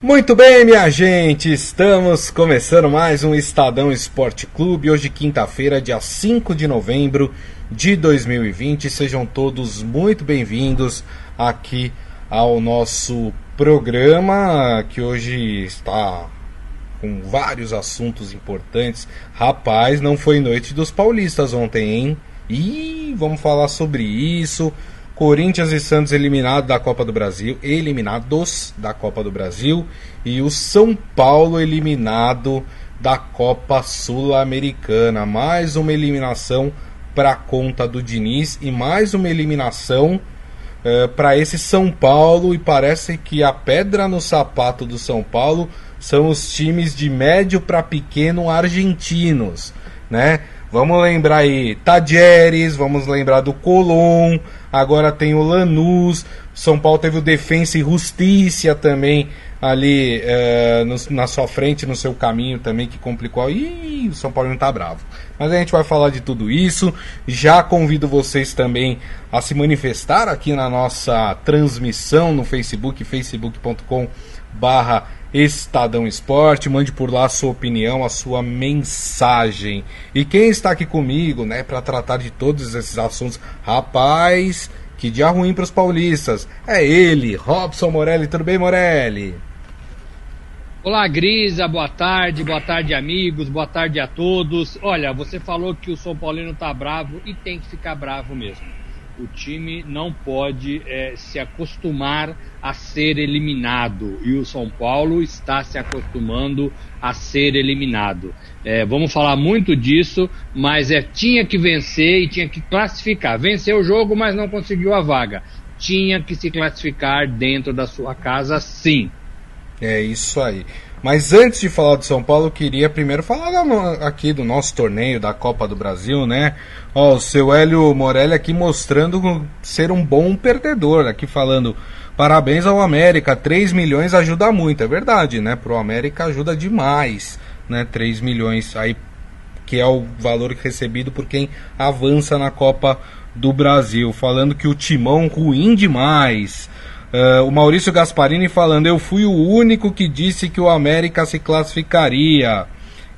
Muito bem, minha gente, estamos começando mais um Estadão Esporte Clube. Hoje, quinta-feira, dia 5 de novembro de 2020. Sejam todos muito bem-vindos aqui ao nosso programa, que hoje está com vários assuntos importantes. Rapaz, não foi noite dos paulistas ontem, hein? E vamos falar sobre isso. Corinthians e Santos eliminados da Copa do Brasil, eliminados da Copa do Brasil, e o São Paulo eliminado da Copa Sul-Americana. Mais uma eliminação para conta do Diniz e mais uma eliminação uh, para esse São Paulo. E parece que a pedra no sapato do São Paulo são os times de médio para pequeno argentinos, né? Vamos lembrar aí Tajeres, vamos lembrar do Colón, agora tem o Lanús, São Paulo teve o Defensa e Justiça também ali é, no, na sua frente, no seu caminho também, que complicou. Ih, o São Paulo não tá bravo. Mas a gente vai falar de tudo isso. Já convido vocês também a se manifestar aqui na nossa transmissão no Facebook, facebook.com barra Estadão Esporte, mande por lá a sua opinião, a sua mensagem. E quem está aqui comigo, né, para tratar de todos esses assuntos, rapaz, que dia ruim para os paulistas. É ele, Robson Morelli. Tudo bem, Morelli? Olá, Grisa, boa tarde, boa tarde, amigos, boa tarde a todos. Olha, você falou que o São Paulino tá bravo e tem que ficar bravo mesmo o time não pode é, se acostumar a ser eliminado e o São Paulo está se acostumando a ser eliminado. É, vamos falar muito disso, mas é tinha que vencer e tinha que classificar. Venceu o jogo, mas não conseguiu a vaga. Tinha que se classificar dentro da sua casa, sim. É isso aí. Mas antes de falar do São Paulo, eu queria primeiro falar aqui do nosso torneio da Copa do Brasil, né? Ó, o seu Hélio Morelli aqui mostrando ser um bom perdedor, aqui falando parabéns ao América, 3 milhões ajuda muito, é verdade, né? Pro América ajuda demais, né? 3 milhões aí que é o valor recebido por quem avança na Copa do Brasil, falando que o timão ruim demais. Uh, o Maurício Gasparini falando: Eu fui o único que disse que o América se classificaria.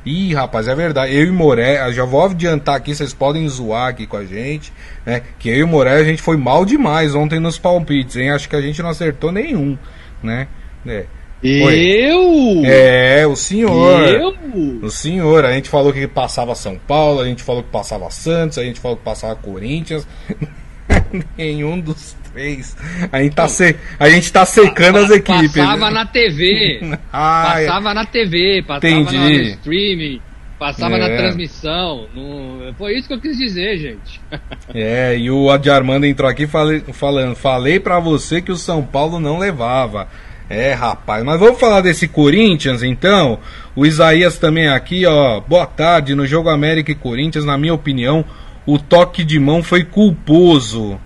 Ih, rapaz, é verdade. Eu e Moré, já vou adiantar aqui, vocês podem zoar aqui com a gente, né? Que eu e Moré a gente foi mal demais ontem nos palpites, hein? Acho que a gente não acertou nenhum, né? É. Eu? É, o senhor. Eu? O senhor. A gente falou que passava São Paulo, a gente falou que passava Santos, a gente falou que passava Corinthians. Nenhum dos fez. A gente tá, se... a gente tá secando as equipes. Passava na TV. ah, passava na TV, passava Entendi. no streaming, passava é. na transmissão. No... Foi isso que eu quis dizer, gente. é, e o Adi Armando entrou aqui falei, falando: falei para você que o São Paulo não levava. É, rapaz, mas vamos falar desse Corinthians então. O Isaías também aqui, ó. Boa tarde. No jogo América e Corinthians, na minha opinião, o toque de mão foi culposo.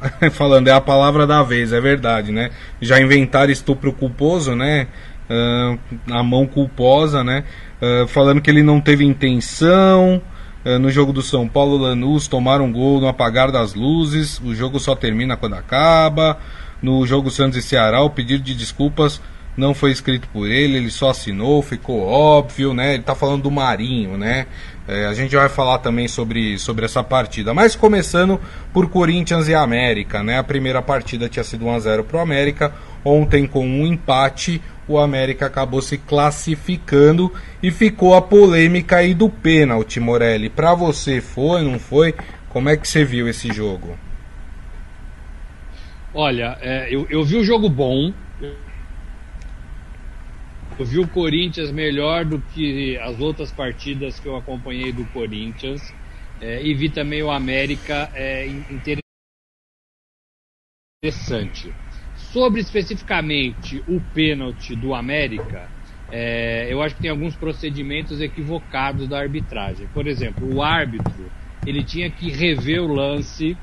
falando, é a palavra da vez, é verdade, né? Já inventaram estupro culposo, né? Uh, a mão culposa, né? Uh, falando que ele não teve intenção. Uh, no jogo do São Paulo, Lanús tomaram um gol no apagar das luzes. O jogo só termina quando acaba. No jogo Santos e Ceará, o pedido de desculpas não foi escrito por ele, ele só assinou, ficou óbvio, né? Ele tá falando do Marinho, né? É, a gente vai falar também sobre, sobre essa partida. Mas começando por Corinthians e América, né? A primeira partida tinha sido 1 a 0 pro América. Ontem com um empate, o América acabou se classificando e ficou a polêmica aí do pênalti, Morelli. Para você foi, não foi? Como é que você viu esse jogo? Olha, é, eu, eu vi o jogo bom, eu vi o Corinthians melhor do que as outras partidas que eu acompanhei do Corinthians. É, e vi também o América é, interessante. Sobre especificamente o pênalti do América, é, eu acho que tem alguns procedimentos equivocados da arbitragem. Por exemplo, o árbitro ele tinha que rever o lance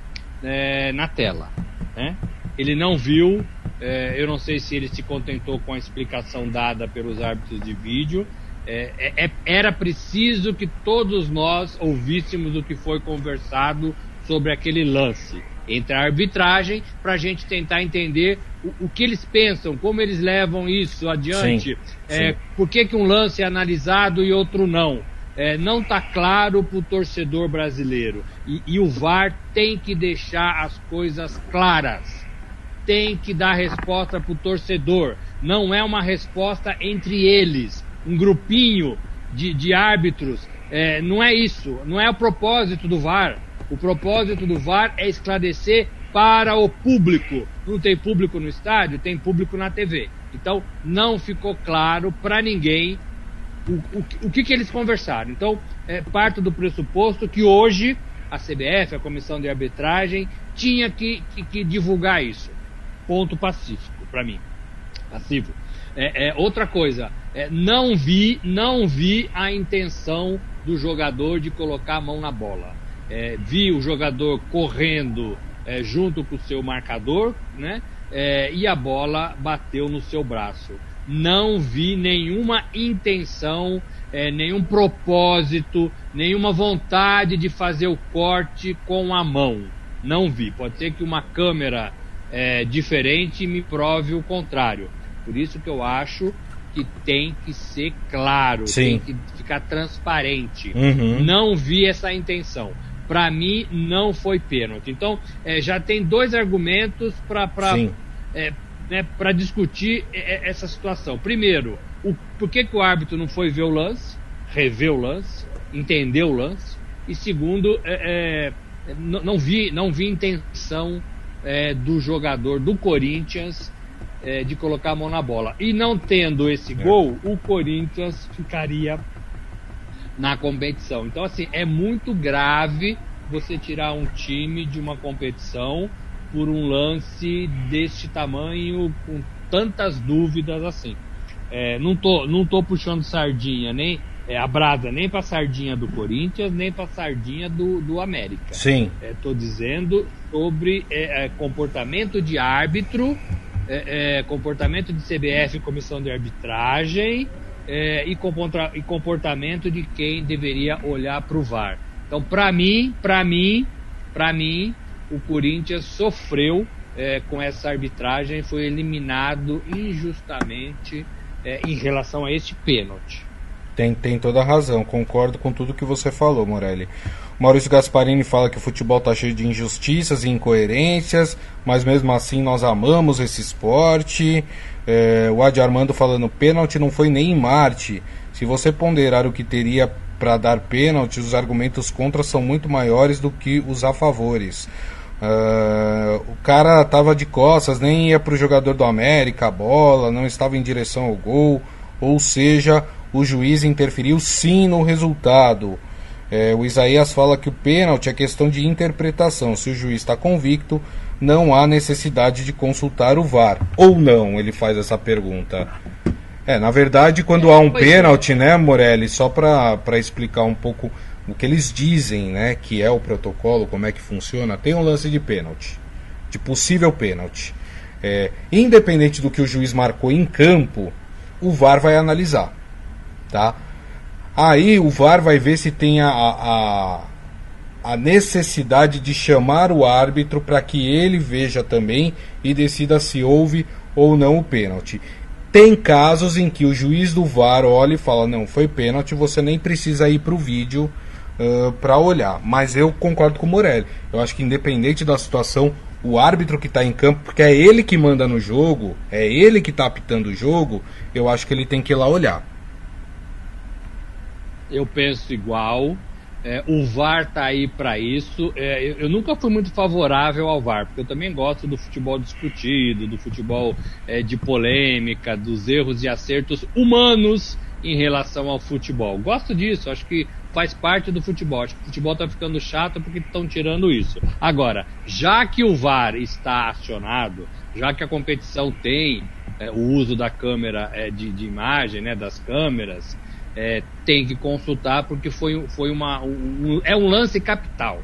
é, na tela. Né? Ele não viu é, eu não sei se ele se contentou com a explicação dada pelos árbitros de vídeo. É, é, é, era preciso que todos nós ouvíssemos o que foi conversado sobre aquele lance. entre a arbitragem para a gente tentar entender o, o, que eles pensam, como eles levam isso adiante, sim, é, sim. por que, que um lance é analisado e outro não. É, não está claro para o torcedor brasileiro. E, e o VAR tem que deixar as coisas claras. Tem que dar resposta para o torcedor. Não é uma resposta entre eles, um grupinho de, de árbitros. É, não é isso. Não é o propósito do VAR. O propósito do VAR é esclarecer para o público. Não tem público no estádio, tem público na TV. Então, não ficou claro para ninguém o, o, o, que, que eles conversaram. Então, é parte do pressuposto que hoje a CBF, a Comissão de Arbitragem, tinha que, que, que divulgar isso. Ponto pacífico, para mim. Passivo. É, é outra coisa, é, não vi, não vi a intenção do jogador de colocar a mão na bola é, vi o jogador correndo é, junto com o seu marcador, né? É, e a bola bateu no seu braço. Não vi nenhuma intenção, é, nenhum propósito, nenhuma vontade de fazer o corte com a mão. Não vi. Pode ser que uma câmera é, diferente me prove o contrário. Por isso que eu acho que tem que ser claro, Sim. tem que ficar transparente. Uhum. Não vi essa intenção para mim não foi pênalti. Então é, já tem dois argumentos para é, né, para discutir é, é, essa situação. Primeiro, o, por que, que o árbitro não foi ver o lance, rever o lance, entender o lance? E segundo, é, é não, não, vi não vi intenção do jogador do Corinthians de colocar a mão na bola. E não tendo esse gol, o Corinthians ficaria na competição. Então, assim, é muito grave você tirar um time de uma competição por um lance deste tamanho, com tantas dúvidas assim. É, não, tô, não tô puxando sardinha, nem é, a brasa, nem para sardinha do Corinthians, nem para sardinha do, do América. Sim. É, tô dizendo sobre é, é comportamento de árbitro, é, é, comportamento de CBF, comissão de arbitragem, é, e, comportamento de quem deveria olhar para o VAR. Então, para mim, para mim, para mim, o Corinthians sofreu é, com essa arbitragem, foi eliminado injustamente é, em relação a este pênalti. Tem, tem toda a razão, concordo com tudo que você falou, Morelli. Maurício Gasparini fala que o futebol está cheio de injustiças e incoerências, mas mesmo assim nós amamos esse esporte. É, o Adi Armando falando: pênalti não foi nem em Marte. Se você ponderar o que teria para dar pênalti, os argumentos contra são muito maiores do que os a favores. Uh, o cara estava de costas, nem ia para o jogador do América a bola, não estava em direção ao gol, ou seja, o juiz interferiu sim no resultado. É, o Isaías fala que o pênalti é questão de interpretação. Se o juiz está convicto, não há necessidade de consultar o VAR. Ou não, ele faz essa pergunta. É, na verdade, quando há um é. pênalti, né, Morelli, só para explicar um pouco o que eles dizem, né, que é o protocolo, como é que funciona, tem um lance de pênalti, de possível pênalti. É, independente do que o juiz marcou em campo, o VAR vai analisar, tá? Aí o VAR vai ver se tem a, a, a necessidade de chamar o árbitro para que ele veja também e decida se houve ou não o pênalti. Tem casos em que o juiz do VAR olha e fala: não, foi pênalti, você nem precisa ir para o vídeo uh, para olhar. Mas eu concordo com o Morelli. Eu acho que, independente da situação, o árbitro que está em campo, porque é ele que manda no jogo, é ele que está apitando o jogo, eu acho que ele tem que ir lá olhar eu penso igual. É, o VAR tá aí para isso. É, eu, eu, nunca fui muito favorável ao VAR, porque eu também gosto do futebol discutido, do futebol é, de polêmica, dos erros e acertos humanos em relação ao futebol. Gosto disso, acho que faz parte do futebol. Acho que o futebol está ficando chato porque estão tirando isso. Agora, já que o VAR está acionado, já que a competição tem é, o uso da câmera é, de, de imagem, né, das câmeras, é, tem que consultar porque foi, foi uma, um, é um lance capital.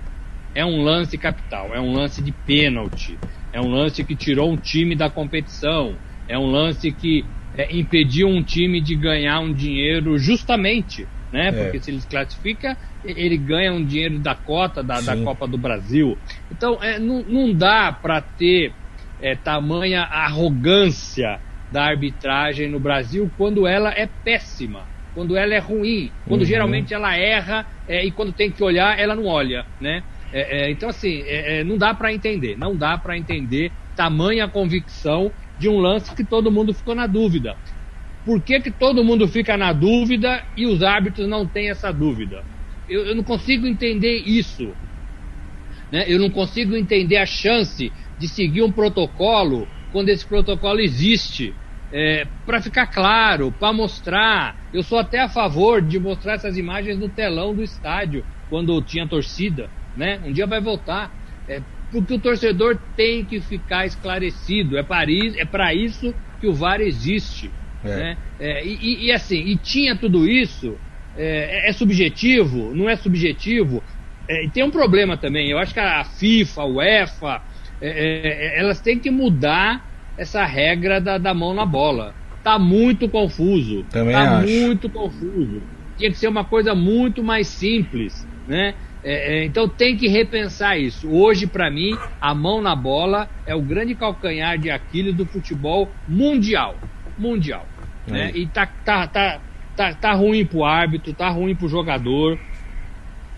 É um lance capital, é um lance de pênalti, é um lance que tirou um time da competição, é um lance que é, impediu um time de ganhar um dinheiro justamente, né? É. Porque se ele se classifica, ele ganha um dinheiro da cota da, da Copa do Brasil. Então, é, não, não dá para ter é, tamanha arrogância da arbitragem no Brasil quando ela é péssima, quando ela é ruim, quando uhum. geralmente ela erra é, e quando tem que olhar, ela não olha, né? É, é, então, assim, é, é, não dá para entender, não dá para entender tamanha convicção de um lance que todo mundo ficou na dúvida. Por que, que todo mundo fica na dúvida e os árbitros não têm essa dúvida? Eu, eu não consigo entender isso. Né? Eu não consigo entender a chance de seguir um protocolo quando esse protocolo existe. É, para ficar claro, para mostrar. Eu sou até a favor de mostrar essas imagens no telão do estádio, quando tinha torcida. Né? Um dia vai voltar. É, porque o torcedor tem que ficar esclarecido. É para isso, é isso que o VAR existe. É. Né? É, e, e, assim, e tinha tudo isso, é, é subjetivo, não é subjetivo. É, e tem um problema também, eu acho que a FIFA, a UEFA, é, é, elas têm que mudar essa regra da, da mão na bola. Tá muito confuso. Também tá acho. muito confuso. Tinha que ser uma coisa muito mais simples, né? É, é, então tem que repensar isso. Hoje, para mim, a mão na bola é o grande calcanhar de Aquiles do futebol mundial. Mundial. Né? E tá, tá, tá, tá, tá ruim pro árbitro, tá ruim pro jogador,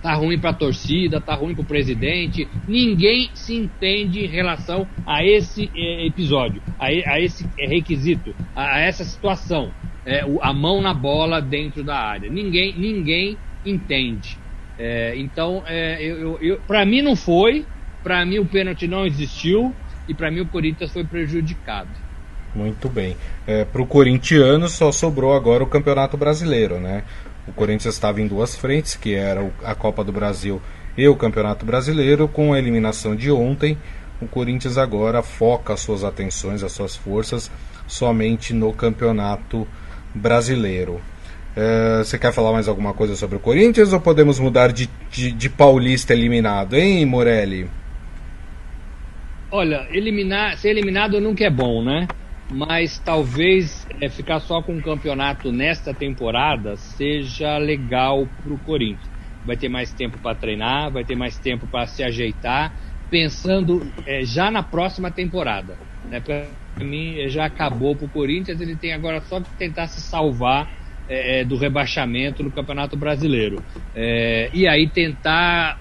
tá ruim pra torcida, tá ruim pro presidente. Ninguém se entende em relação a esse é, episódio, a, a, esse requisito, a, a essa situação. É, o, a mão na bola dentro da área. Ninguém, ninguém entende. É, então, é, eu, eu para mim não foi, para mim o pênalti não existiu e para mim o Corinthians foi prejudicado. Muito bem. É, Para o corintiano só sobrou agora o Campeonato Brasileiro, né? O Corinthians estava em duas frentes, que era a Copa do Brasil e o Campeonato Brasileiro. Com a eliminação de ontem, o Corinthians agora foca as suas atenções, as suas forças somente no Campeonato Brasileiro. É, você quer falar mais alguma coisa sobre o Corinthians ou podemos mudar de, de, de paulista eliminado, hein, Morelli? Olha, eliminar, ser eliminado nunca é bom, né? Mas talvez é, ficar só com o campeonato nesta temporada seja legal para o Corinthians. Vai ter mais tempo para treinar, vai ter mais tempo para se ajeitar, pensando é, já na próxima temporada. Né? Para mim, já acabou para o Corinthians, ele tem agora só que tentar se salvar é, do rebaixamento no Campeonato Brasileiro. e aí tentar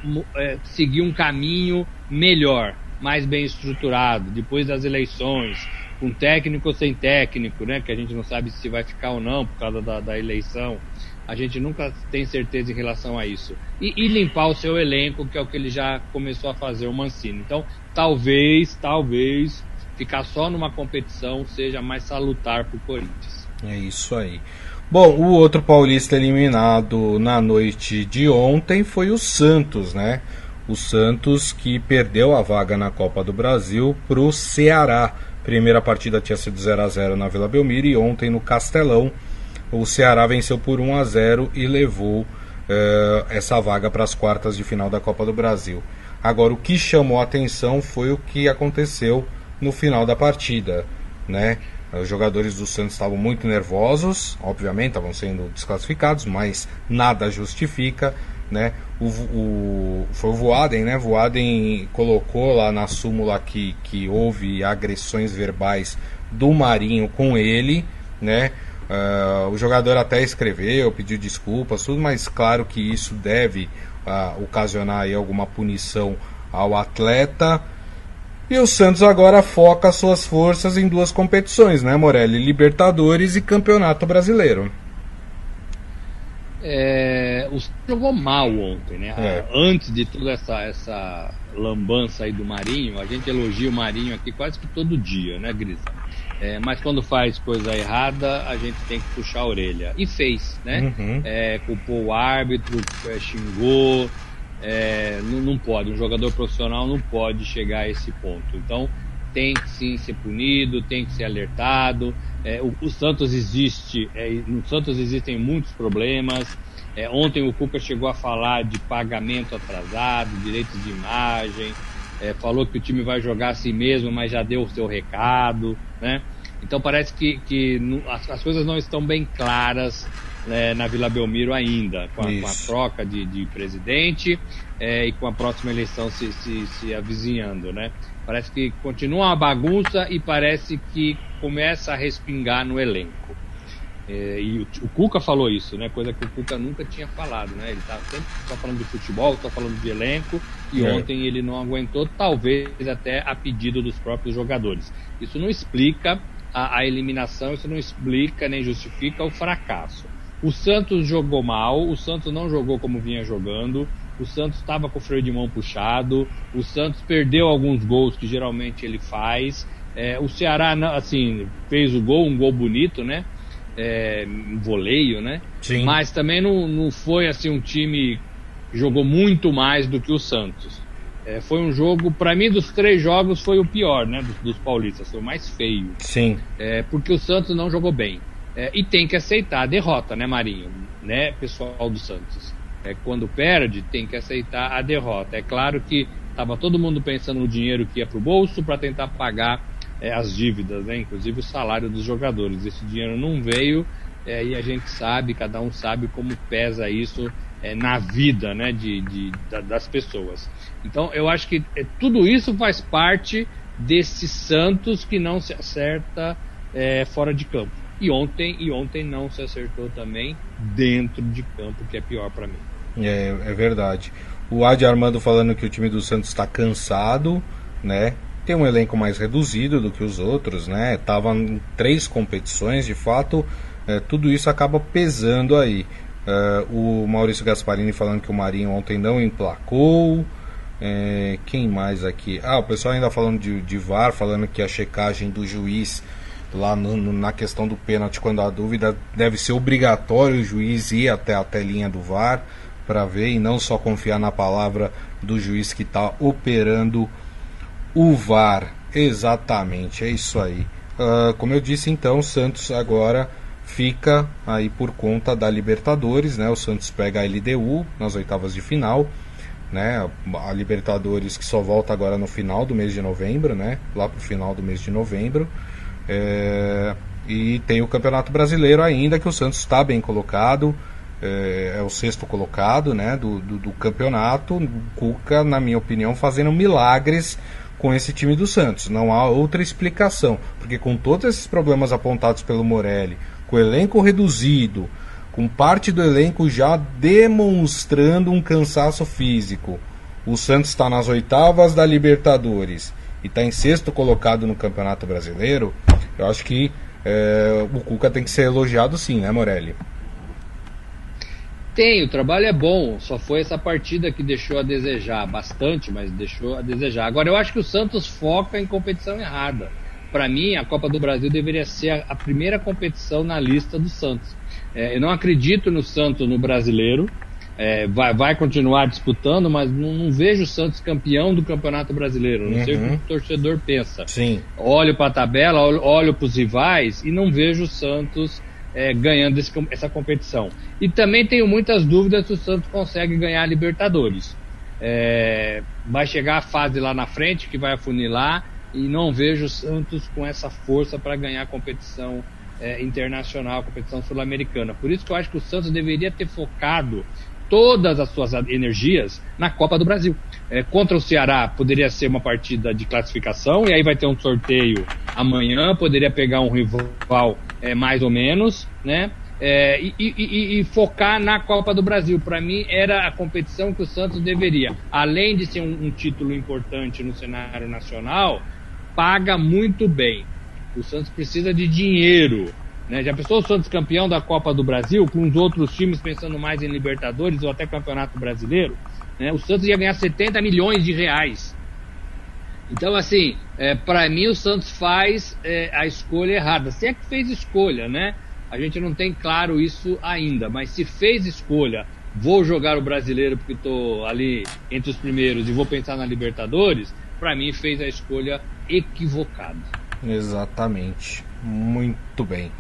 seguir um caminho melhor, mais bem estruturado, depois das eleições com técnico ou sem técnico, né? Que a gente não sabe se vai ficar ou não por causa da, da eleição. A gente nunca tem certeza em relação a isso. E, e, limpar o seu elenco, que é o que ele já começou a fazer, o Mancini. Então, talvez, talvez, ficar só numa competição seja mais salutar para o Corinthians. É isso aí. Bom, o outro paulista eliminado na noite de ontem foi o Santos, né? O Santos que perdeu a vaga na Copa do Brasil para o Ceará Primeira partida tinha sido 0 a 0 na Vila Belmiro e ontem no Castelão o Ceará venceu por 1 a 0 e levou uh, essa vaga para as quartas de final da Copa do Brasil. Agora o que chamou a atenção foi o que aconteceu no final da partida, né? Os jogadores do Santos estavam muito nervosos, obviamente estavam sendo desclassificados, mas nada justifica né? O, o, foi o Voaden, né? Voaden colocou lá na súmula que, que houve agressões verbais do Marinho com ele, né? Uh, o jogador até escreveu, pediu desculpas, tudo, mas claro que isso deve uh, ocasionar aí alguma punição ao atleta. E o Santos agora foca suas forças em duas competições, né, Morelli? Libertadores e Campeonato Brasileiro. É, o jogou mal ontem, né? É. Antes de toda essa, essa lambança aí do Marinho, a gente elogia o Marinho aqui quase que todo dia, né, Grisa? É, mas quando faz coisa errada, a gente tem que puxar a orelha. E fez, né? Uhum. É, culpou o árbitro, é, xingou. É, não, não pode, um jogador profissional não pode chegar a esse ponto. Então, tem que sim ser punido, tem que ser alertado. É, o, o, Santos existe, é, no Santos existem muitos problemas. É, ontem o Cuca chegou a falar de pagamento atrasado, direitos de imagem, é, falou que o time vai jogar assim mesmo, mas já deu o seu recado, né? Então parece que, que as, as, coisas não estão bem claras é, na Vila Belmiro ainda, com a, com a troca de, de presidente é, e com a próxima eleição se, se, se avizinhando, né? Parece que continua uma bagunça e parece que começa a respingar no elenco. É, e o, o, Cuca falou isso, né? Coisa que o Cuca nunca tinha falado, né? Ele tá sempre só falando de futebol, só falando de elenco, e é. ontem ele não aguentou, talvez até a pedido dos próprios jogadores. Isso não explica a, a eliminação, isso não explica nem justifica o fracasso. O Santos jogou mal, o Santos não jogou como vinha jogando, o Santos estava com o freio de mão puxado, o Santos perdeu alguns gols que geralmente ele faz. É, o Ceará, assim, fez o gol, um gol bonito, né? é, voleio, né? Sim. Mas também não, não foi assim um time que jogou muito mais do que o Santos. É, foi um jogo, para mim, dos três jogos, foi o pior, né? Dos, dos paulistas, foi o mais feio. Sim. É, porque o Santos não jogou bem. É, e tem que aceitar a derrota, né, Marinho? Né, pessoal do Santos? É, quando perde, tem que aceitar a derrota. É claro que estava todo mundo pensando no dinheiro que ia para o bolso para tentar pagar é, as dívidas, né? inclusive o salário dos jogadores. Esse dinheiro não veio é, e a gente sabe, cada um sabe como pesa isso é, na vida né, de, de da, das pessoas. Então eu acho que é, tudo isso faz parte desse Santos que não se acerta é, fora de campo. E ontem, e ontem não se acertou também dentro de campo, que é pior para mim. É, é verdade. O Adi Armando falando que o time do Santos está cansado, né? Tem um elenco mais reduzido do que os outros, né? Tava em três competições, de fato, é, tudo isso acaba pesando aí. É, o Maurício Gasparini falando que o Marinho ontem não emplacou. É, quem mais aqui? Ah, o pessoal ainda falando de, de VAR, falando que a checagem do juiz lá no, no, na questão do pênalti, quando há dúvida, deve ser obrigatório o juiz ir até a telinha do VAR para ver e não só confiar na palavra do juiz que está operando o VAR, exatamente, é isso aí. Uh, como eu disse, então, o Santos agora fica aí por conta da Libertadores, né? O Santos pega a LDU nas oitavas de final, né? A Libertadores que só volta agora no final do mês de novembro, né? Lá pro final do mês de novembro. É... E tem o Campeonato Brasileiro ainda, que o Santos está bem colocado. É, é, o sexto colocado né, do, do, do campeonato. O Cuca, na minha opinião, fazendo milagres com esse time do Santos. Não há outra explicação, porque com todos esses problemas apontados pelo Morelli, com o elenco reduzido, com parte do elenco já demonstrando um cansaço físico, o Santos está nas oitavas da Libertadores e está em sexto colocado no Campeonato Brasileiro, eu acho que é, o Cuca tem que ser elogiado sim, né, Morelli? Tem, o trabalho é bom, só foi essa partida que deixou a desejar, bastante, mas deixou a desejar. Agora, eu acho que o Santos foca em competição errada. Para mim, a Copa do Brasil deveria ser a, primeira competição na lista do Santos. É, eu não acredito no Santos no brasileiro, é, vai, vai, continuar disputando, mas não, não, vejo o Santos campeão do Campeonato Brasileiro. Não uhum. sei o que uhum. o torcedor pensa. Sim. Olho para a tabela, olho, olho para os rivais e não vejo o Santos é, ganhando esse, essa competição. E também tenho muitas dúvidas se o Santos consegue ganhar a Libertadores. É, vai chegar a fase lá na frente que vai afunilar e não vejo o Santos com essa força para ganhar a competição é, internacional, a competição sul-americana. Por isso que eu acho que o Santos deveria ter focado todas as suas energias na Copa do Brasil. É, contra o Ceará poderia ser uma partida de classificação, e aí vai ter um sorteio amanhã, poderia pegar um rival é, mais ou menos, né? É, e, e, e, focar na Copa do Brasil. Para mim, era a competição que o Santos deveria. Além de ser um, um título importante no cenário nacional, paga muito bem. O Santos precisa de dinheiro. Né? Já pensou o Santos campeão da Copa do Brasil, com os outros times pensando mais em Libertadores ou até Campeonato Brasileiro? Né? O Santos ia ganhar 70 milhões de reais. Então, assim, é, para mim o Santos faz é, a escolha errada. Se é que fez escolha, né? A gente não tem claro isso ainda, mas se fez escolha, vou jogar o brasileiro porque estou ali entre os primeiros e vou pensar na Libertadores, para mim fez a escolha equivocada. Exatamente. Muito bem.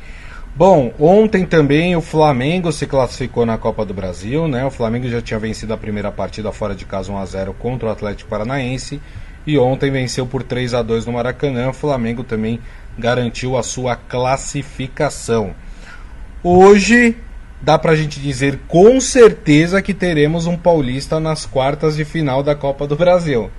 Bom, ontem também o Flamengo se classificou na Copa do Brasil, né? O Flamengo já tinha vencido a primeira partida fora de casa 1 a 0 contra o Atlético Paranaense e ontem venceu por 3 a 2 no Maracanã. O Flamengo também garantiu a sua classificação. Hoje, dá pra gente dizer com certeza que teremos um paulista nas quartas de final da Copa do Brasil.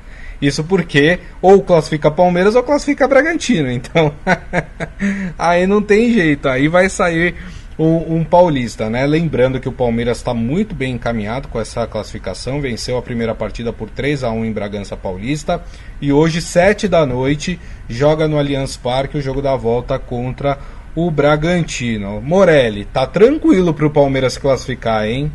Isso porque ou classifica Palmeiras ou classifica Bragantino. Então, aí não tem jeito. Aí vai sair um, um paulista, né? Lembrando que o Palmeiras está muito bem encaminhado com essa classificação. Venceu a primeira partida por 3 a 1 em Bragança Paulista. E hoje, 7 da noite, joga no Allianz Parque o jogo da volta contra o Bragantino. Morelli, tá tranquilo para o Palmeiras classificar, hein?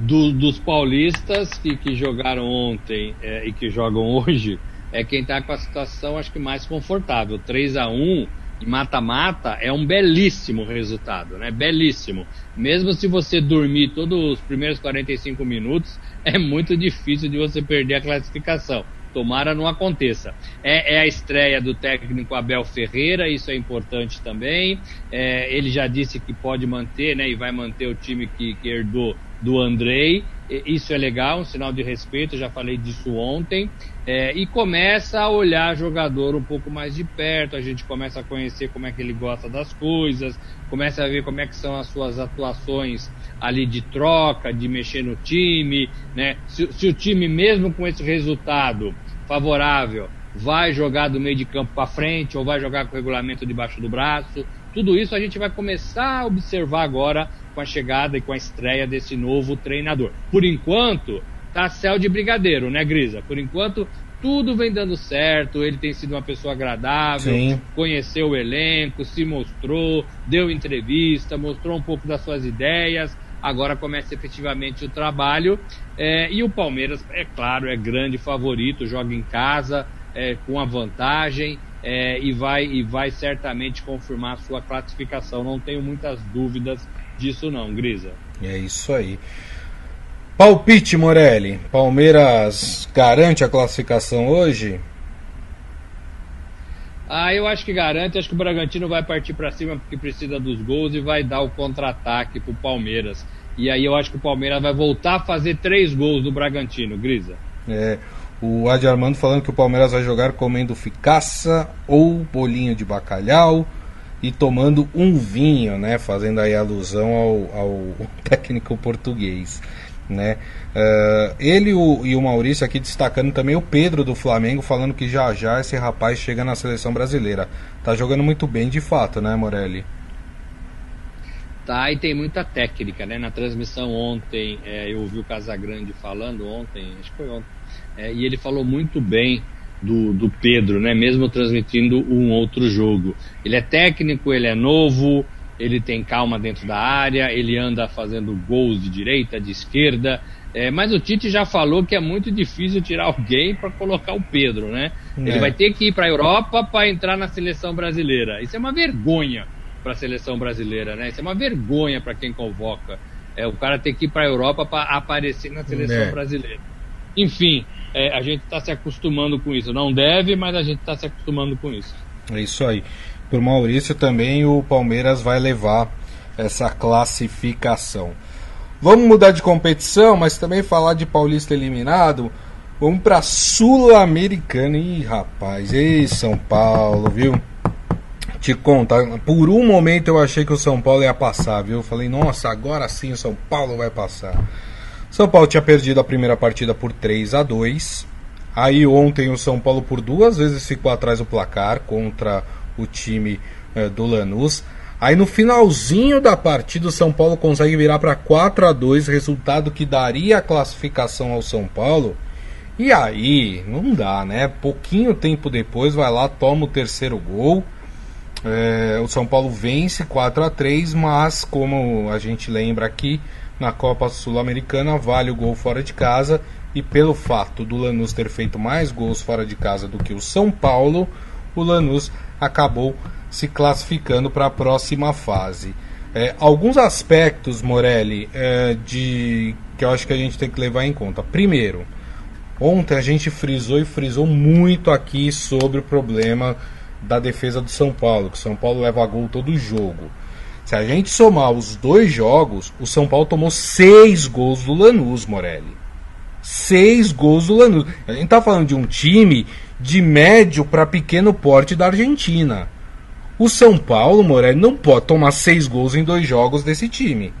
do, dos paulistas que, que jogaram ontem é, e que jogam hoje, é quem está com a situação, acho que mais confortável. 3 a 1 e mata-mata é um belíssimo resultado, né? Belíssimo. Mesmo se você dormir todos os primeiros 45 minutos, é muito difícil de você perder a classificação. Tomara não aconteça. É, é, a estreia do técnico Abel Ferreira, isso é importante também. É, ele já disse que pode manter, né, e vai manter o time que, que herdou do Andrei. Isso é legal, um sinal de respeito, já falei disso ontem. É, e começa a olhar jogador um pouco mais de perto, a gente começa a conhecer como é que ele gosta das coisas, começa a ver como é que são as suas atuações ali de troca, de mexer no time, né? Se, se o time, mesmo com esse resultado favorável, vai jogar do meio de campo para frente ou vai jogar com o regulamento debaixo do braço, tudo isso a gente vai começar a observar agora com a chegada e com a estreia desse novo treinador. Por enquanto, tá céu de brigadeiro, né, Grisa? Por enquanto, tudo vem dando certo, ele tem sido uma pessoa agradável, Sim. conheceu o elenco, se mostrou, deu entrevista, mostrou um pouco das suas ideias, agora começa efetivamente o trabalho. É, e o Palmeiras, é claro, é grande favorito, joga em casa, é, com a vantagem. É, e, vai, e vai certamente confirmar a sua classificação. Não tenho muitas dúvidas disso não, Grisa. É isso aí. Palpite, Morelli. Palmeiras garante a classificação hoje? Ah, eu acho que garante. Acho que o Bragantino vai partir para cima porque precisa dos gols e vai dar o contra-ataque pro Palmeiras. E aí eu acho que o Palmeiras vai voltar a fazer três gols do Bragantino, Grisa. É. O Adi Armando falando que o Palmeiras vai jogar comendo ficaça ou bolinho de bacalhau e tomando um vinho, né? Fazendo aí alusão ao, ao técnico português. Né? Uh, ele o, e o Maurício aqui destacando também o Pedro do Flamengo, falando que já já esse rapaz chega na seleção brasileira. Tá jogando muito bem de fato, né, Morelli? Tá, e tem muita técnica, né? Na transmissão ontem, é, eu ouvi o Casagrande falando ontem, acho que foi ontem, é, e ele falou muito bem do, do Pedro, né? Mesmo transmitindo um outro jogo. Ele é técnico, ele é novo, ele tem calma dentro da área, ele anda fazendo gols de direita, de esquerda. É, mas o Tite já falou que é muito difícil tirar alguém para colocar o Pedro, né? É. Ele vai ter que ir para a Europa para entrar na seleção brasileira. Isso é uma vergonha para a seleção brasileira, né? Isso é uma vergonha para quem convoca. É o cara ter que ir para a Europa para aparecer na seleção é. brasileira. Enfim, é, a gente está se acostumando com isso. Não deve, mas a gente está se acostumando com isso. É isso aí. Por Maurício também o Palmeiras vai levar essa classificação. Vamos mudar de competição, mas também falar de Paulista eliminado. Vamos para Sul-Americana. Ih, rapaz, ei, São Paulo, viu? Te contar, por um momento eu achei que o São Paulo ia passar, viu? Eu falei, nossa, agora sim o São Paulo vai passar. São Paulo tinha perdido a primeira partida por 3 a 2. Aí ontem o São Paulo por duas vezes ficou atrás do placar contra o time eh, do Lanús. Aí no finalzinho da partida o São Paulo consegue virar para 4 a 2, resultado que daria a classificação ao São Paulo. E aí, não dá, né? Pouquinho tempo depois vai lá, toma o terceiro gol. É, o São Paulo vence 4 a 3, mas como a gente lembra aqui, na Copa Sul-Americana vale o gol fora de casa e pelo fato do Lanús ter feito mais gols fora de casa do que o São Paulo, o Lanús acabou se classificando para a próxima fase. É, alguns aspectos, Morelli, é, de que eu acho que a gente tem que levar em conta. Primeiro, ontem a gente frisou e frisou muito aqui sobre o problema da defesa do São Paulo, que o São Paulo leva gol todo jogo. Se a gente somar os dois jogos, o São Paulo tomou seis gols do Lanús, Morelli. Seis gols do Lanús. A gente tá falando de um time de médio para pequeno porte da Argentina. O São Paulo, Morelli, não pode tomar seis gols em dois jogos desse time.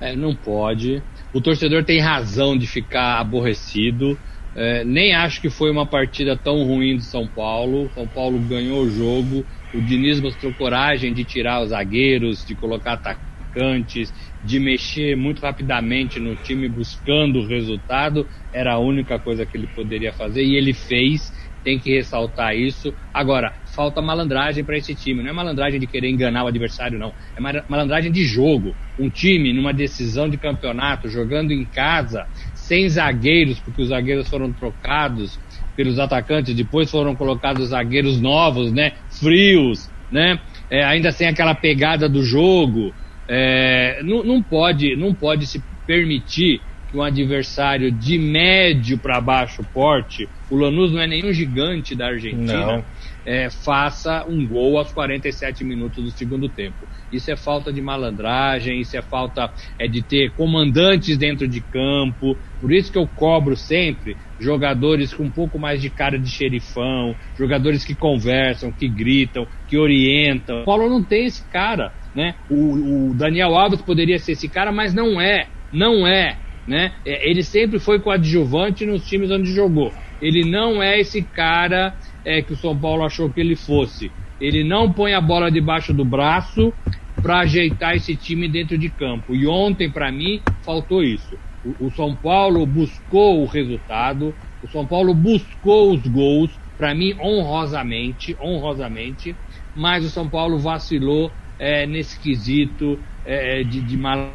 É, não pode. O torcedor tem razão de ficar aborrecido. É, nem acho que foi uma partida tão ruim do São Paulo. São Paulo ganhou o jogo. O Diniz mostrou coragem de tirar os zagueiros, de colocar atacantes, de mexer muito rapidamente no time buscando o resultado. Era a única coisa que ele poderia fazer e ele fez. Tem que ressaltar isso. Agora, falta malandragem para esse time. Não é malandragem de querer enganar o adversário, não. É malandragem de jogo. Um time numa decisão de campeonato, jogando em casa, sem zagueiros, porque os zagueiros foram trocados pelos atacantes, depois foram colocados zagueiros novos, né? Frios, né? É, ainda sem aquela pegada do jogo. É, não, não, pode, não pode se permitir que um adversário de médio para baixo porte, o Lanús não é nenhum gigante da Argentina, é, faça um gol aos 47 minutos do segundo tempo. Isso é falta de malandragem, isso é falta é, de ter comandantes dentro de campo. Por isso que eu cobro sempre jogadores com um pouco mais de cara de xerifão, jogadores que conversam, que gritam, que orientam. O Paulo não tem esse cara, né? O, o Daniel Alves poderia ser esse cara, mas não é, não é, né? É, ele sempre foi coadjuvante nos times onde jogou. Ele não é esse cara é, que o São Paulo achou que ele fosse. Ele não põe a bola debaixo do braço para ajeitar esse time dentro de campo. E ontem, para mim, faltou isso. O, o, São Paulo buscou o resultado, o São Paulo buscou os gols, para mim, honrosamente, honrosamente, mas o São Paulo vacilou é, nesse quesito é, de, de mal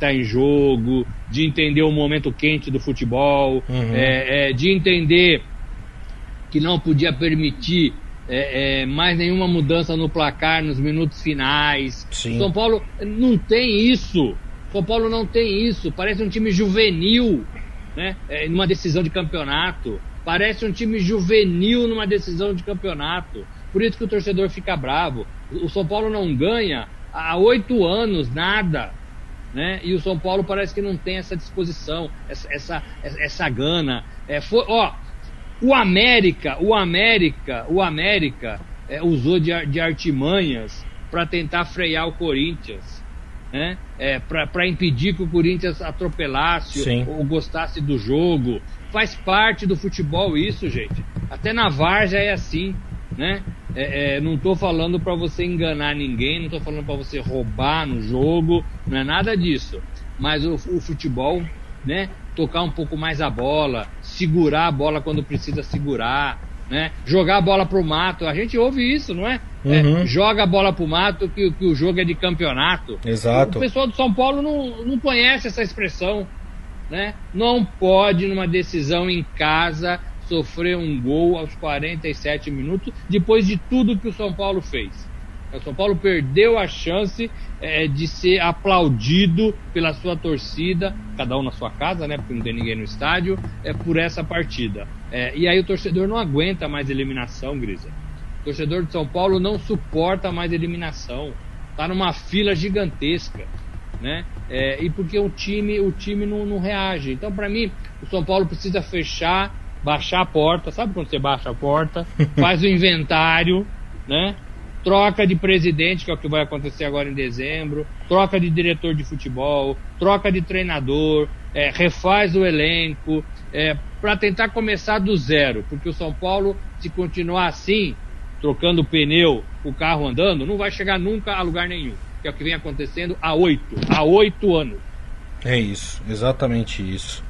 tá em jogo, de entender o momento quente do futebol, uhum. é, é, de entender que não podia permitir é, é, mais nenhuma mudança no placar nos minutos finais. Sim. São Paulo não tem isso. São Paulo não tem isso. Parece um time juvenil, né? É, numa decisão de campeonato. Parece um time juvenil numa decisão de campeonato. Por isso que o torcedor fica bravo. O São Paulo não ganha há oito anos nada. Né? E o São Paulo parece que não tem essa disposição, essa, essa, essa gana. É, foi, ó, o América, o América, o América é, usou de, de artimanhas para tentar frear o Corinthians, né? É, para impedir que o Corinthians atropelasse ou, ou, gostasse do jogo. Faz parte do futebol isso, gente. Até na Varja é assim, né? É, é, não estou falando para você enganar ninguém, não estou falando para você roubar no jogo, não é nada disso. Mas o, o futebol, né? Tocar um pouco mais a bola, segurar a bola quando precisa segurar, né? Jogar a bola pro mato. A gente ouve isso, não é? é uhum. é joga a bola pro mato que, que o jogo é de campeonato. Exato. O pessoal do São Paulo não, não conhece essa expressão, né? Não pode, numa decisão em casa, sofrer um gol aos 47 minutos, depois de tudo que o São Paulo fez. O São Paulo perdeu a chance é, de ser aplaudido pela sua torcida, cada um na sua casa, né? Porque não tem ninguém no estádio, é por essa partida. É, e aí o torcedor não aguenta mais eliminação, Grisa. O torcedor de São Paulo não suporta mais eliminação. Tá numa fila gigantesca, né? É, e porque o time, o time não, não reage. Então, para mim, o São Paulo precisa fechar, baixar a porta. Sabe quando você baixa a porta? Faz o inventário, né? Troca de presidente, que é o que vai acontecer agora em dezembro, troca de diretor de futebol, troca de treinador, é, refaz o elenco, é, para tentar começar do zero, porque o São Paulo, se continuar assim, trocando pneu, o carro andando, não vai chegar nunca a lugar nenhum, que é o que vem acontecendo há oito, há oito anos. É isso, exatamente isso.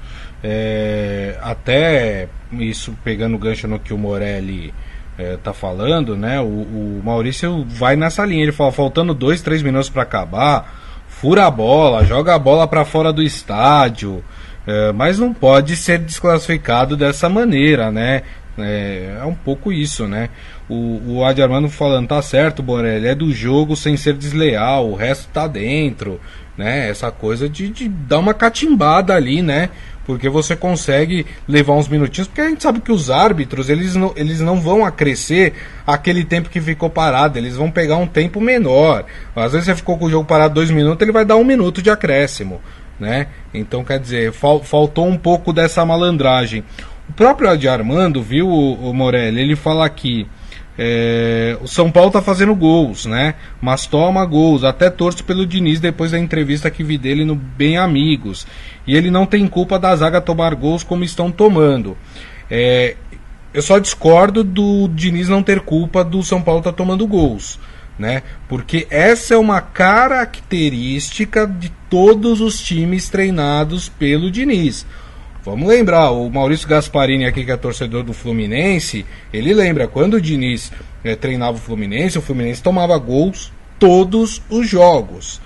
É, até isso pegando o gancho no que o Morelli é, tá falando, né? O, o, Maurício vai nessa linha. Ele fala, faltando dois, três minutos para acabar, fura a bola, joga a bola para fora do estádio. É, mas não pode ser desclassificado dessa maneira, né? É, é um pouco isso, né? O, o Adi Armando falando, tá certo, Borelli, é do jogo sem ser desleal, o resto tá dentro, né? Essa coisa de, de dar uma catimbada ali, né? porque você consegue levar uns minutinhos, porque a gente sabe que os árbitros, eles não, eles não vão acrescer aquele tempo que ficou parado, eles vão pegar um tempo menor. Às vezes você ficou com o jogo parado dois minutos, ele vai dar um minuto de acréscimo, né? Então, quer dizer, fal, faltou um pouco dessa malandragem. O próprio Adi Armando, viu, o, o Morelli, ele fala aqui, É, o São Paulo tá fazendo gols, né? Mas toma gols. Até torço pelo Diniz depois da entrevista que vi dele no Bem Amigos. E ele não tem culpa da zaga tomar gols como estão tomando. É, eu só discordo do Diniz não ter culpa do São Paulo tá tomando gols. Né? Porque essa é uma característica de todos os times treinados pelo Diniz. Vamos lembrar, o Maurício Gasparini aqui, que é torcedor do Fluminense, ele lembra, quando o Diniz é, treinava o Fluminense, o Fluminense tomava gols todos os jogos.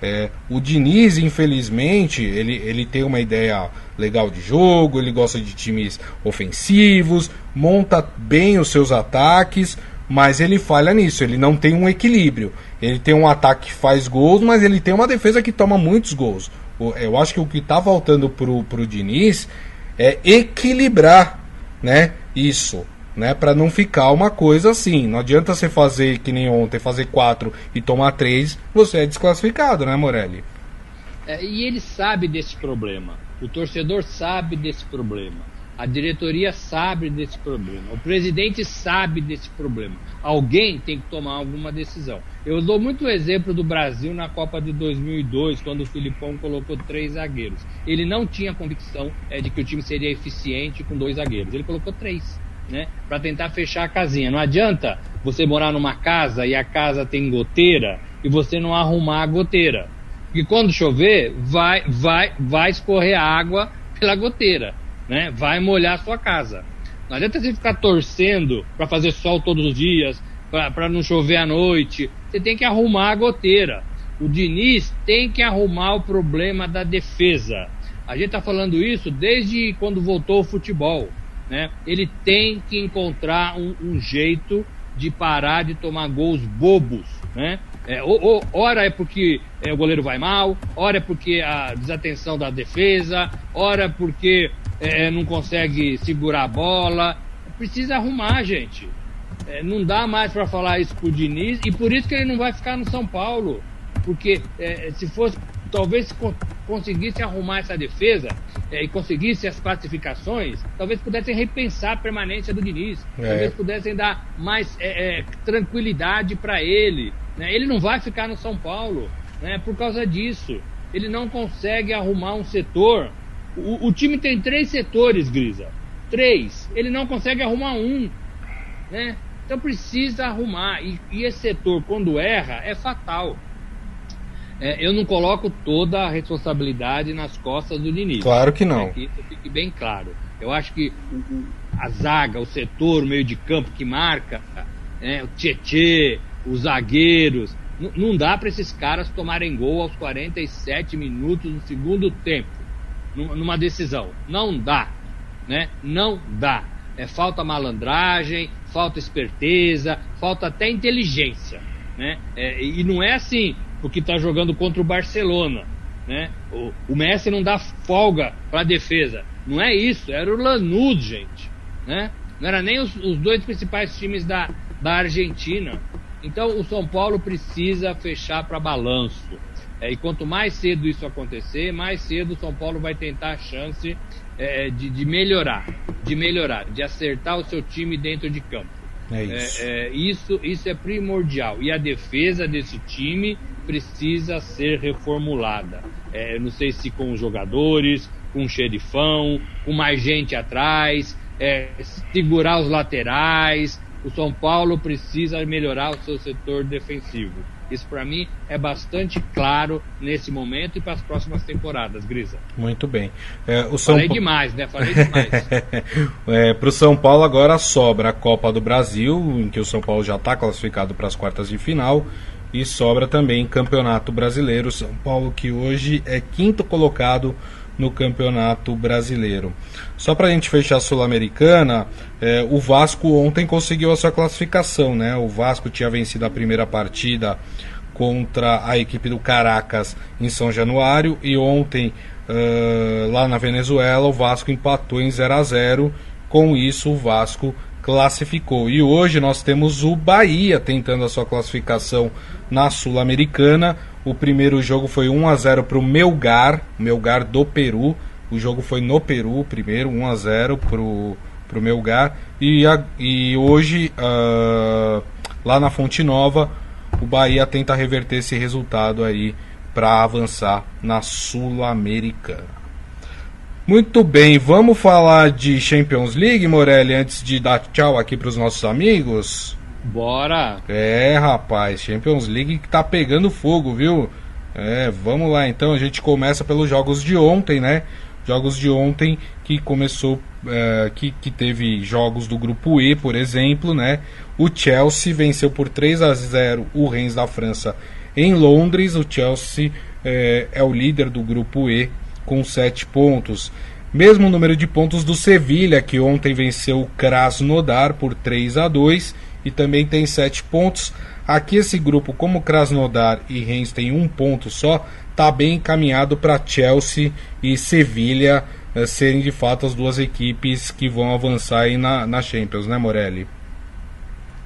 É, o Diniz, infelizmente, ele, ele tem uma ideia legal de jogo, ele gosta de times ofensivos, monta bem os seus ataques, mas ele falha nisso, ele não tem um equilíbrio. Ele tem um ataque que faz gols, mas ele tem uma defesa que toma muitos gols eu acho que o que está faltando pro, pro Diniz é equilibrar, né, isso, né, para não ficar uma coisa assim. Não adianta você fazer que nem ontem, fazer quatro e tomar três, você é desclassificado, né, Morelli? É, e ele sabe desse problema. O torcedor sabe desse problema. A diretoria sabe desse problema. O presidente sabe desse problema. Alguém tem que tomar alguma decisão. Eu dou muito exemplo do Brasil na Copa de 2002, quando o Filipão colocou três zagueiros. Ele não tinha convicção é, de que o time seria eficiente com dois zagueiros. Ele colocou três. Né, para tentar fechar a casinha. Não adianta você morar numa casa e a casa tem goteira e você não arrumar a goteira. Porque quando chover, vai, vai, vai escorrer água pela goteira né? Vai molhar a sua casa. Não adianta você ficar torcendo para fazer sol todos os dias, para não chover à noite. Você tem que arrumar a goteira. O Diniz tem que arrumar o problema da defesa. A gente está falando isso desde quando voltou o futebol. Né? Ele tem que encontrar um, um jeito de parar de tomar gols bobos. Né? É, ou, ou, ora é porque é, o goleiro vai mal, ora é porque a desatenção da defesa, ora é porque é, não consegue segurar a bola. Precisa arrumar, gente. É, não dá mais para falar isso pro Diniz e por isso que ele não vai ficar no São Paulo. Porque é, se fosse, talvez se conseguisse arrumar essa defesa é, e conseguisse as classificações, talvez pudessem repensar a permanência do Diniz. É. Talvez pudessem dar mais é, tranquilidade para ele. Né? Ele não vai ficar no São Paulo né, por causa disso. Ele não consegue arrumar um setor o, o, time tem três setores, Grisa. Três. Ele não consegue arrumar um. Né? Então precisa arrumar. E, e esse setor, quando erra, é fatal. É, eu não coloco toda a responsabilidade nas costas do Diniz. Claro que não. É, que isso fique bem claro. Eu acho que o, a zaga, o setor, o meio de campo que marca, é, o Tietê, os zagueiros, não dá para esses caras tomarem gol aos 47 minutos do segundo tempo numa decisão. Não dá, né? Não dá. É falta malandragem, falta esperteza, falta até inteligência, né? É, e não é assim porque está jogando contra o Barcelona, né? O, o Messi não dá folga para a defesa. Não é isso, era o Lanús, gente, né? Não era nem os, os dois principais times da, da Argentina. Então o São Paulo precisa fechar para balanço. É, e quanto mais cedo isso acontecer, mais cedo o São Paulo vai tentar a chance é, de, de, melhorar, de melhorar, de acertar o seu time dentro de campo. É isso. É, é, isso, isso é primordial. E a defesa desse time precisa ser reformulada. É, não sei se com os jogadores, com o xerifão, com mais gente atrás, é, segurar os laterais. O São Paulo precisa melhorar o seu setor defensivo. Isso para mim é bastante claro nesse momento e para as próximas temporadas, Grisa. Muito bem. É, o São Falei pa... demais, né? Falei demais. é, para o São Paulo agora sobra a Copa do Brasil, em que o São Paulo já está classificado para as quartas de final. E sobra também Campeonato Brasileiro. São Paulo que hoje é quinto colocado no Campeonato Brasileiro. Só para a gente fechar a Sul-Americana, é, o Vasco ontem conseguiu a sua classificação, né? O Vasco tinha vencido a primeira partida contra a equipe do Caracas em São Januário e ontem uh, lá na Venezuela o Vasco empatou em 0 a 0 com isso o Vasco classificou. E hoje nós temos o Bahia tentando a sua classificação na Sul-Americana. O primeiro jogo foi 1 a 0 para o Melgar, Melgar do Peru. O jogo foi no Peru, primeiro 1 a 0 para o Melgar. E, a, e hoje, uh, lá na Fonte Nova, o Bahia tenta reverter esse resultado aí para avançar na Sul-Americana. Muito bem, vamos falar de Champions League, Morelli, antes de dar tchau aqui para os nossos amigos? Bora! É, rapaz, Champions League que tá pegando fogo, viu? É, vamos lá então, a gente começa pelos jogos de ontem, né? Jogos de ontem que começou, é, que, que teve jogos do grupo E, por exemplo, né? O Chelsea venceu por 3 a 0 o Rennes da França em Londres. O Chelsea é, é o líder do grupo E com 7 pontos. Mesmo número de pontos do Sevilha, que ontem venceu o Krasnodar por 3 a 2 e também tem 7 pontos. Aqui esse grupo, como Krasnodar e Rennes tem um ponto só, está bem encaminhado para Chelsea e Sevilha eh, serem de fato as duas equipes que vão avançar aí na, na Champions, né Morelli?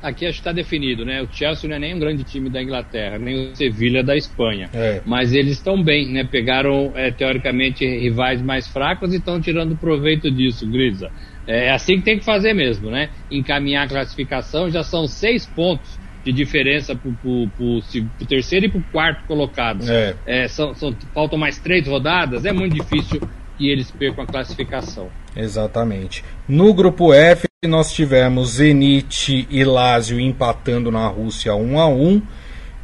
Aqui acho que está definido, né? O Chelsea não é nem um grande time da Inglaterra, nem o Sevilha da Espanha. É. Mas eles estão bem, né? Pegaram, é, teoricamente, rivais mais fracos e estão tirando proveito disso, Grisa. É assim que tem que fazer mesmo, né? Encaminhar a classificação, já são seis pontos de diferença para o terceiro e para o quarto colocado. É. É, são, são, faltam mais três rodadas, é muito difícil que eles percam a classificação. Exatamente. No grupo F, nós tivemos Zenit e Lazio empatando na Rússia 1 a 1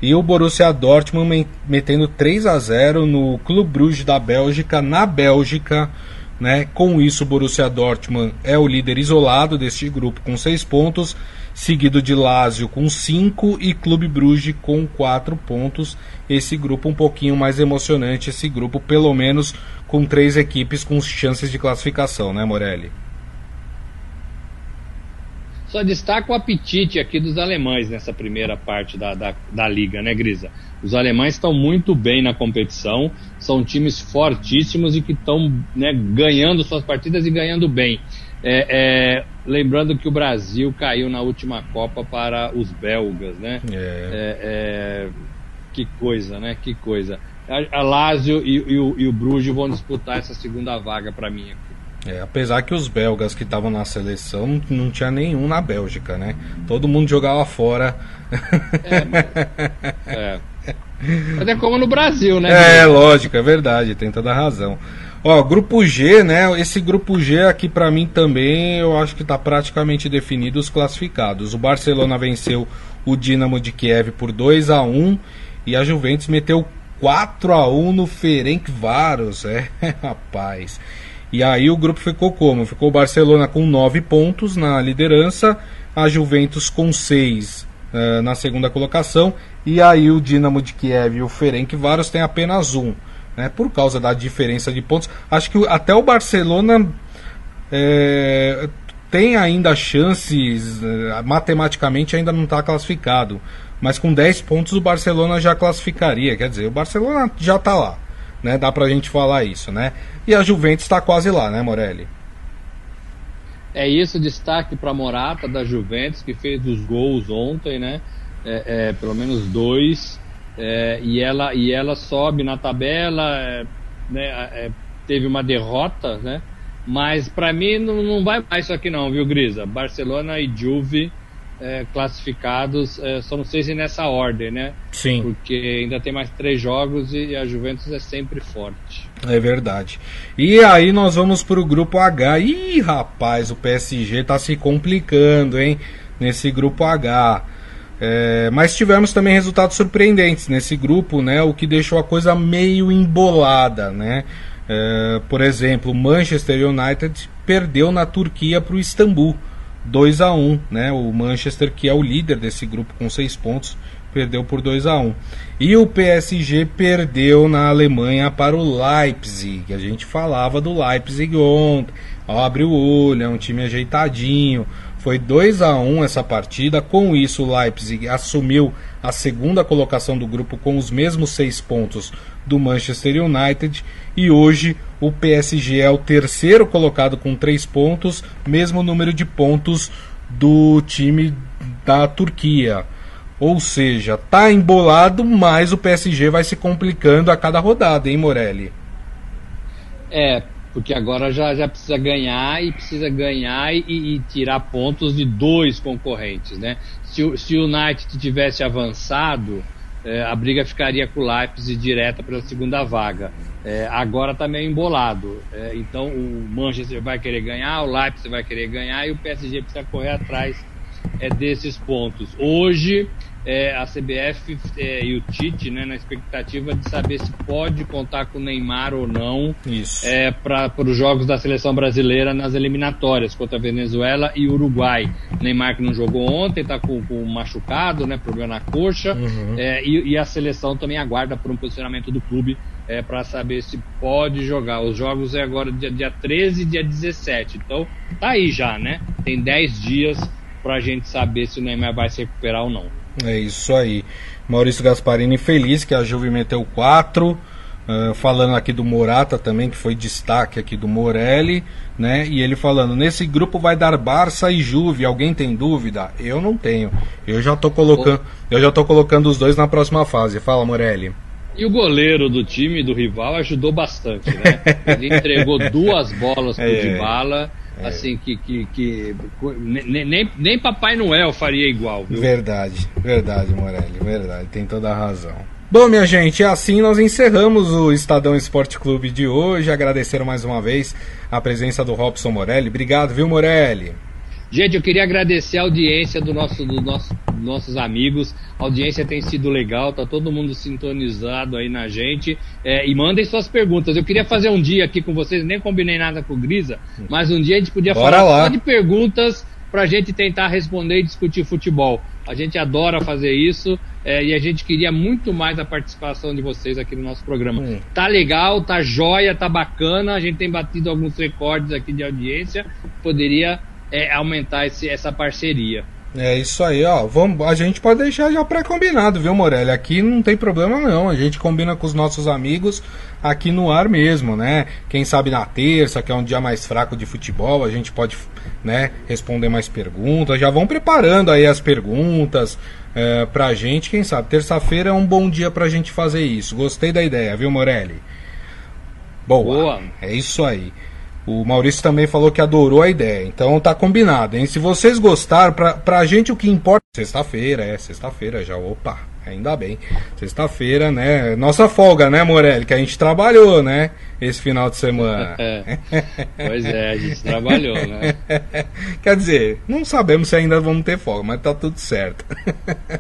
e o Borussia Dortmund metendo 3 a 0 no Clube Bruges da Bélgica, na Bélgica. Né? Com isso, o Borussia Dortmund é o líder isolado deste grupo com 6 pontos seguido de Lazio com 5 e Clube Bruges com 4 pontos. Esse grupo um pouquinho mais emocionante, esse grupo pelo menos com três equipes com chances de classificação, né, Morelli? Só destaca o apetite aqui dos alemães nessa primeira parte da, da, da liga, né, Grisa? Os alemães estão muito bem na competição, são times fortíssimos e que estão né, ganhando suas partidas e ganhando bem. É, é, lembrando que o Brasil caiu na última Copa para os belgas, né? É. é, é que coisa, né? Que coisa. A, a Lazio e, e, o, e o Bruges vão disputar essa segunda vaga para mim. É, apesar que os belgas que estavam na seleção não tinha nenhum na Bélgica, né? Todo mundo jogava fora. É, mas, é. mas é como no Brasil, né? É, lógico, é verdade, tem toda a razão. Ó, grupo G, né? Esse grupo G aqui para mim também eu acho que está praticamente definido os classificados. O Barcelona venceu o Dinamo de Kiev por 2 a 1 e a Juventus meteu 4 a 1 no Ferencváros, é, rapaz. E aí o grupo ficou como? Ficou o Barcelona com 9 pontos na liderança, a Juventus com 6 uh, eh, na segunda colocação e aí o Dinamo de Kiev e o Ferencváros têm apenas um né, por causa da diferença de pontos. Acho que até o Barcelona é, tem ainda chances, é, matematicamente ainda não está classificado, mas com 10 pontos o Barcelona já classificaria, quer dizer, o Barcelona já está lá, né, dá para a gente falar isso, né? E a Juventus está quase lá, né, Morelli? É isso, destaque para Morata da Juventus, que fez os gols ontem, né? É, é, pelo menos dois. É, e, ela, e ela sobe na tabela, é, né, é, teve uma derrota, né? Mas para mim não, não vai mais isso aqui não, viu, Grisa? Barcelona e Juve é, classificados, é, só não sei se nessa ordem, né? Sim. Porque ainda tem mais três jogos e a Juventus é sempre forte. É verdade. E aí nós vamos para o grupo H. Ih, rapaz, o PSG tá se complicando, hein? Nesse grupo H. É, mas tivemos também resultados surpreendentes nesse grupo, né, o que deixou a coisa meio embolada. Né? É, por exemplo, Manchester United perdeu na Turquia para o Istambul, 2 a 1 né? O Manchester, que é o líder desse grupo com 6 pontos, perdeu por 2 a 1 E o PSG perdeu na Alemanha para o Leipzig. A gente falava do Leipzig ontem. Abre o olho, é um time ajeitadinho foi 2 a 1 essa partida. Com isso, o Leipzig assumiu a segunda colocação do grupo com os mesmos seis pontos do Manchester United. E hoje o PSG é o terceiro colocado com três pontos, mesmo número de pontos do time da Turquia. Ou seja, tá embolado, mas o PSG vai se complicando a cada rodada, hein, Morelli? É, porque agora já, já precisa ganhar e precisa ganhar e, e tirar pontos de dois concorrentes, né? Se, se o United tivesse avançado, é, a briga ficaria com o Leipzig direta pela segunda vaga. É, agora está meio embolado. É, então o Manchester vai querer ganhar, o Leipzig vai querer ganhar e o PSG precisa correr atrás é, desses pontos. Hoje é, a CBF é, e o Tite né, na expectativa de saber se pode contar com o Neymar ou não é, para os jogos da seleção brasileira nas eliminatórias contra a Venezuela e Uruguai. Neymar que não jogou ontem, está com, com machucado, né, problema na coxa, uhum. é, e, e, a seleção também aguarda por um posicionamento do clube é, para saber se pode jogar. Os jogos é agora dia, dia 13 e dia 17, então tá aí já, né? Tem 10 dias para a gente saber se o Neymar vai se recuperar ou não. É isso aí. Maurício Gasparini feliz que a Juve meteu 4. Uh, falando aqui do Morata também, que foi destaque aqui do Morelli, né? E ele falando, nesse grupo vai dar Barça e Juve, alguém tem dúvida? Eu não tenho. Eu já tô colocando, eu já tô colocando os dois na próxima fase. Fala, Morelli. E o goleiro do time do rival ajudou bastante, né? Ele entregou duas bolas pro é. Dybala é. Assim, que, que, que nem, nem, Papai Noel faria igual. Viu? Verdade, verdade, Morelli, verdade, tem toda a razão. Bom, minha gente, assim nós encerramos o Estadão Esporte Clube de hoje. Agradecer mais uma vez a presença do Robson Morelli. Obrigado, viu, Morelli? Gente, eu queria agradecer a audiência do nosso, do nosso, dos nossos amigos. A audiência tem sido legal, tá todo mundo sintonizado aí na gente. É, e mandem suas perguntas. Eu queria fazer um dia aqui com vocês, nem combinei nada com o Grisa, mas um dia a gente podia Bora falar lá. só de perguntas para a gente tentar responder e discutir futebol. A gente adora fazer isso é, e a gente queria muito mais a participação de vocês aqui no nosso programa. Hum. Tá legal, tá jóia, tá bacana. A gente tem batido alguns recordes aqui de audiência. Poderia é, aumentar esse, essa parceria. É isso aí, ó. Vamos, a gente pode deixar já pré-combinado, viu, Morelli? Aqui não tem problema não. A gente combina com os nossos amigos aqui no ar mesmo, né? Quem sabe na terça, que é um dia mais fraco de futebol, a gente pode, né, responder mais perguntas. Já vão preparando aí as perguntas é, pra gente. Quem sabe terça-feira é um bom dia pra gente fazer isso. Gostei da ideia, viu, Morelli? Boa. Boa. É isso aí. O Maurício também falou que adorou a ideia. Então tá combinado, hein? Se vocês gostaram, pra, pra gente o que importa. Sexta-feira, é, sexta-feira já. Opa, ainda bem. Sexta-feira, né? Nossa folga, né, Morelli? Que a gente trabalhou, né? Esse final de semana. É. pois é, a gente trabalhou, né? Quer dizer, não sabemos se ainda vamos ter folga, mas tá tudo certo.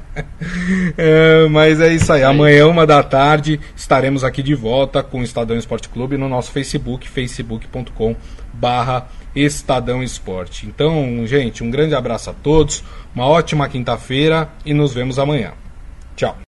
é, mas é isso aí. Amanhã, uma da tarde, estaremos aqui de volta com o Estadão Esporte Clube no nosso Facebook, facebook.com barra Estadão Esporte. Então, gente, um grande abraço a todos, uma ótima quinta-feira e nos vemos amanhã. Tchau.